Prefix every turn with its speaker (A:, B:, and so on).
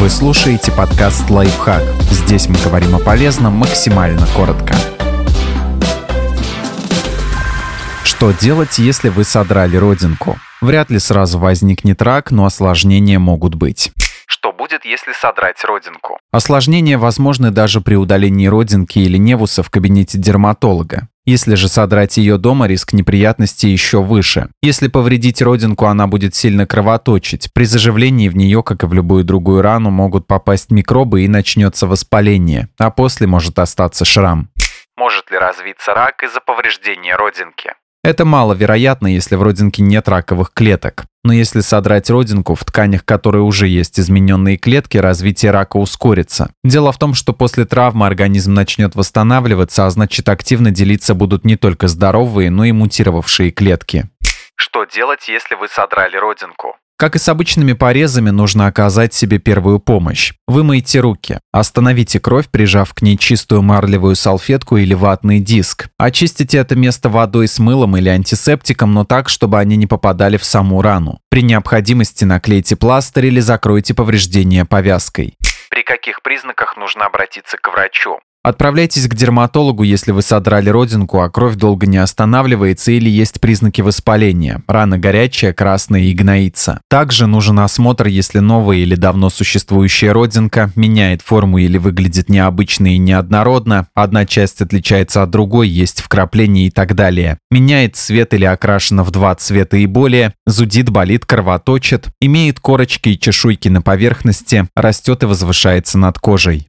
A: Вы слушаете подкаст «Лайфхак». Здесь мы говорим о полезном максимально коротко. Что делать, если вы содрали родинку? Вряд ли сразу возникнет рак, но осложнения могут быть.
B: Что будет, если содрать родинку?
A: Осложнения возможны даже при удалении родинки или невуса в кабинете дерматолога. Если же содрать ее дома, риск неприятностей еще выше. Если повредить родинку, она будет сильно кровоточить. При заживлении в нее, как и в любую другую рану, могут попасть микробы и начнется воспаление, а после может остаться шрам.
B: Может ли развиться рак из-за повреждения родинки?
A: Это маловероятно, если в родинке нет раковых клеток. Но если содрать родинку, в тканях которой уже есть измененные клетки, развитие рака ускорится. Дело в том, что после травмы организм начнет восстанавливаться, а значит активно делиться будут не только здоровые, но и мутировавшие клетки.
B: Что делать, если вы содрали родинку?
A: Как и с обычными порезами, нужно оказать себе первую помощь. Вымойте руки. Остановите кровь, прижав к ней чистую марлевую салфетку или ватный диск. Очистите это место водой с мылом или антисептиком, но так, чтобы они не попадали в саму рану. При необходимости наклейте пластырь или закройте повреждение повязкой.
B: При каких признаках нужно обратиться к врачу?
A: Отправляйтесь к дерматологу, если вы содрали родинку, а кровь долго не останавливается или есть признаки воспаления. Рана горячая, красная и гноится. Также нужен осмотр, если новая или давно существующая родинка меняет форму или выглядит необычно и неоднородно, одна часть отличается от другой, есть вкрапления и так далее. Меняет цвет или окрашена в два цвета и более, зудит, болит, кровоточит, имеет корочки и чешуйки на поверхности, растет и возвышается над кожей.